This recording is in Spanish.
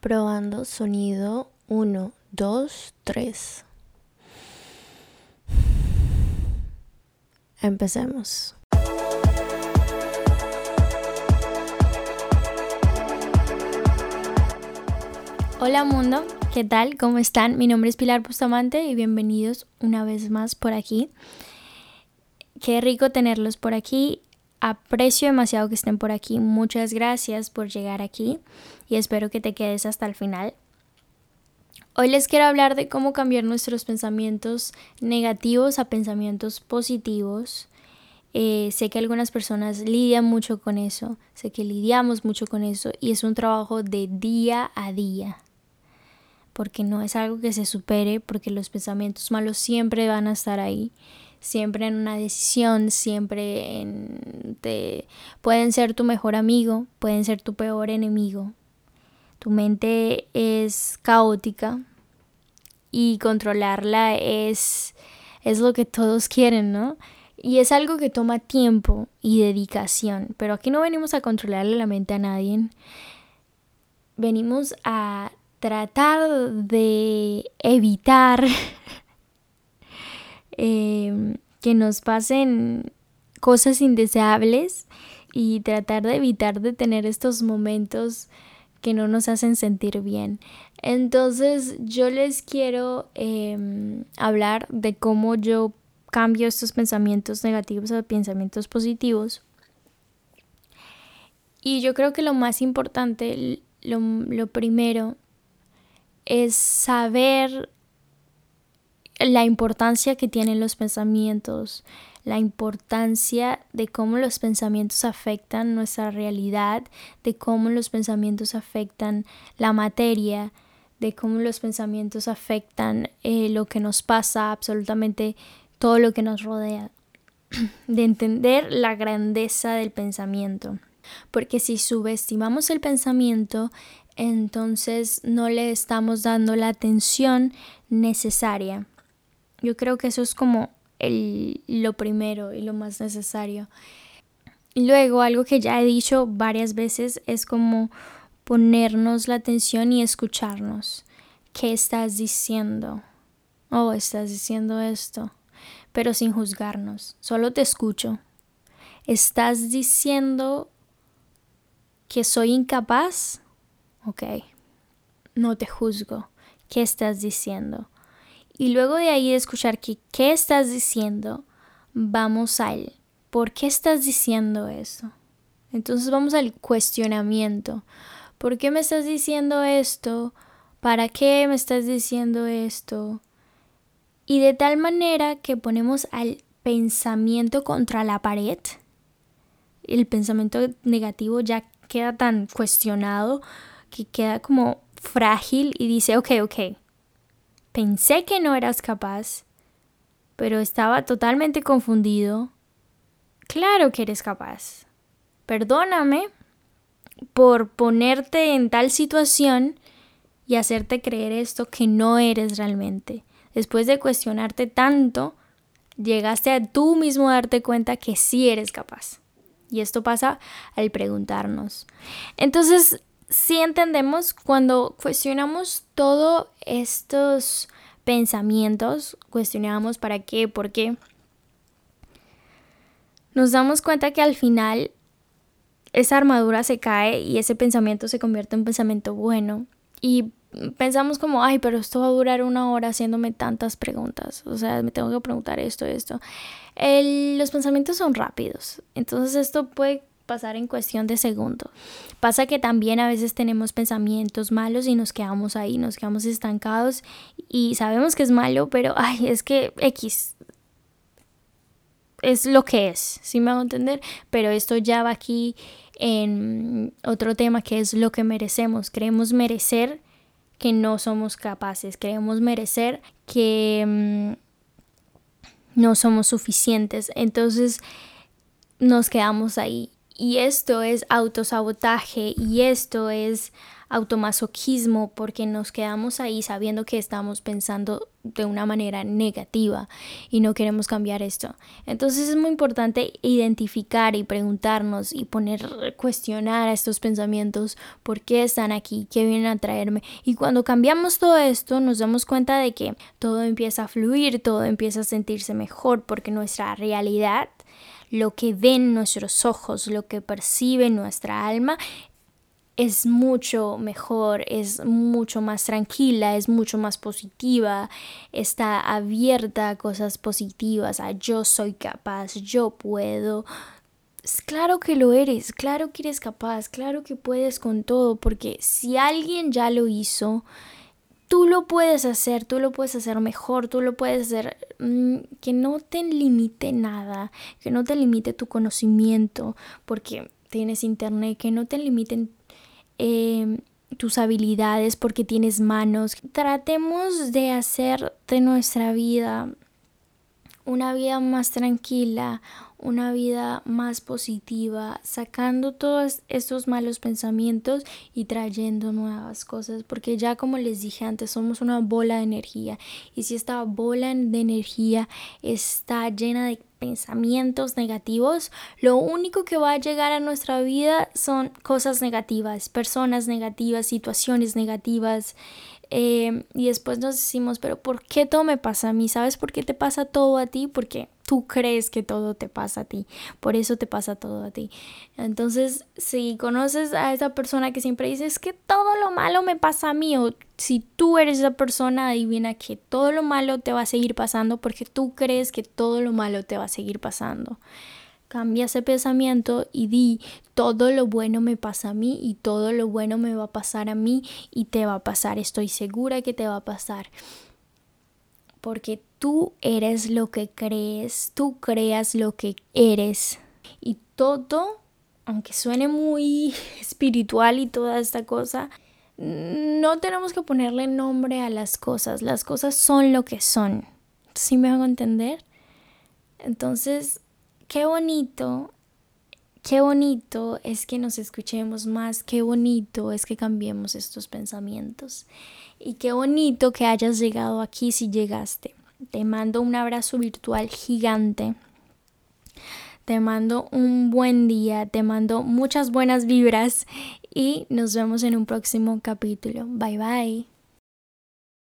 Probando sonido 1, 2, 3. Empecemos. Hola mundo, ¿qué tal? ¿Cómo están? Mi nombre es Pilar Bustamante y bienvenidos una vez más por aquí. Qué rico tenerlos por aquí. Aprecio demasiado que estén por aquí. Muchas gracias por llegar aquí y espero que te quedes hasta el final. Hoy les quiero hablar de cómo cambiar nuestros pensamientos negativos a pensamientos positivos. Eh, sé que algunas personas lidian mucho con eso, sé que lidiamos mucho con eso y es un trabajo de día a día porque no es algo que se supere, porque los pensamientos malos siempre van a estar ahí, siempre en una decisión, siempre en te, pueden ser tu mejor amigo, pueden ser tu peor enemigo. Tu mente es caótica y controlarla es es lo que todos quieren, ¿no? Y es algo que toma tiempo y dedicación, pero aquí no venimos a controlarle la mente a nadie. Venimos a tratar de evitar em, que nos pasen cosas indeseables y tratar de evitar de tener estos momentos que no nos hacen sentir bien. Entonces yo les quiero em, hablar de cómo yo cambio estos pensamientos negativos a pensamientos positivos. Y yo creo que lo más importante, lo, lo primero es saber la importancia que tienen los pensamientos, la importancia de cómo los pensamientos afectan nuestra realidad, de cómo los pensamientos afectan la materia, de cómo los pensamientos afectan eh, lo que nos pasa, absolutamente todo lo que nos rodea, de entender la grandeza del pensamiento. Porque si subestimamos el pensamiento, entonces no le estamos dando la atención necesaria. Yo creo que eso es como el, lo primero y lo más necesario. Luego, algo que ya he dicho varias veces es como ponernos la atención y escucharnos. ¿Qué estás diciendo? Oh, estás diciendo esto, pero sin juzgarnos. Solo te escucho. ¿Estás diciendo que soy incapaz? ok, no te juzgo, ¿qué estás diciendo? Y luego de ahí de escuchar que, qué estás diciendo, vamos al, ¿por qué estás diciendo eso? Entonces vamos al cuestionamiento. ¿Por qué me estás diciendo esto? ¿Para qué me estás diciendo esto? Y de tal manera que ponemos al pensamiento contra la pared. El pensamiento negativo ya queda tan cuestionado que queda como frágil y dice, ok, ok, pensé que no eras capaz, pero estaba totalmente confundido. Claro que eres capaz. Perdóname por ponerte en tal situación y hacerte creer esto que no eres realmente. Después de cuestionarte tanto, llegaste a tú mismo a darte cuenta que sí eres capaz. Y esto pasa al preguntarnos. Entonces, si entendemos cuando cuestionamos todos estos pensamientos, cuestionamos para qué, por qué, nos damos cuenta que al final esa armadura se cae y ese pensamiento se convierte en pensamiento bueno. Y pensamos como, ay, pero esto va a durar una hora haciéndome tantas preguntas. O sea, me tengo que preguntar esto, esto. los pensamientos son rápidos. Entonces esto puede pasar en cuestión de segundos. Pasa que también a veces tenemos pensamientos malos y nos quedamos ahí, nos quedamos estancados y sabemos que es malo, pero ay, es que X es lo que es, si me hago entender? Pero esto ya va aquí en otro tema que es lo que merecemos. Creemos merecer que no somos capaces, creemos merecer que mm, no somos suficientes. Entonces nos quedamos ahí y esto es autosabotaje y esto es automasoquismo porque nos quedamos ahí sabiendo que estamos pensando de una manera negativa y no queremos cambiar esto. Entonces es muy importante identificar y preguntarnos y poner, cuestionar a estos pensamientos, por qué están aquí, qué vienen a traerme. Y cuando cambiamos todo esto, nos damos cuenta de que todo empieza a fluir, todo empieza a sentirse mejor porque nuestra realidad lo que ven nuestros ojos, lo que percibe nuestra alma, es mucho mejor, es mucho más tranquila, es mucho más positiva, está abierta a cosas positivas, a yo soy capaz, yo puedo. Claro que lo eres, claro que eres capaz, claro que puedes con todo, porque si alguien ya lo hizo, tú lo puedes hacer, tú lo puedes hacer mejor, tú lo puedes hacer mm, que no te limite nada, que no te limite tu conocimiento, porque tienes internet, que no te limiten Em, tus habilidades, porque tienes manos. Tratemos de hacer de nuestra vida una vida más tranquila, una vida más positiva, sacando todos estos malos pensamientos y trayendo nuevas cosas, porque ya como les dije antes, somos una bola de energía y si esta bola de energía está llena de pensamientos negativos, lo único que va a llegar a nuestra vida son cosas negativas, personas negativas, situaciones negativas. Eh, y después nos decimos, pero ¿por qué todo me pasa a mí? ¿Sabes por qué te pasa todo a ti? Porque tú crees que todo te pasa a ti, por eso te pasa todo a ti. Entonces, si conoces a esa persona que siempre dice es que todo lo malo me pasa a mí, o si tú eres esa persona, adivina que todo lo malo te va a seguir pasando porque tú crees que todo lo malo te va a seguir pasando. Cambia ese pensamiento y di, todo lo bueno me pasa a mí y todo lo bueno me va a pasar a mí y te va a pasar, estoy segura que te va a pasar porque tú eres lo que crees, tú creas lo que eres. Y todo, aunque suene muy espiritual y toda esta cosa, no tenemos que ponerle nombre a las cosas, las cosas son lo que son. ¿Sí me hago entender? Entonces, qué bonito Qué bonito es que nos escuchemos más, qué bonito es que cambiemos estos pensamientos y qué bonito que hayas llegado aquí si llegaste. Te mando un abrazo virtual gigante. Te mando un buen día, te mando muchas buenas vibras y nos vemos en un próximo capítulo. Bye bye.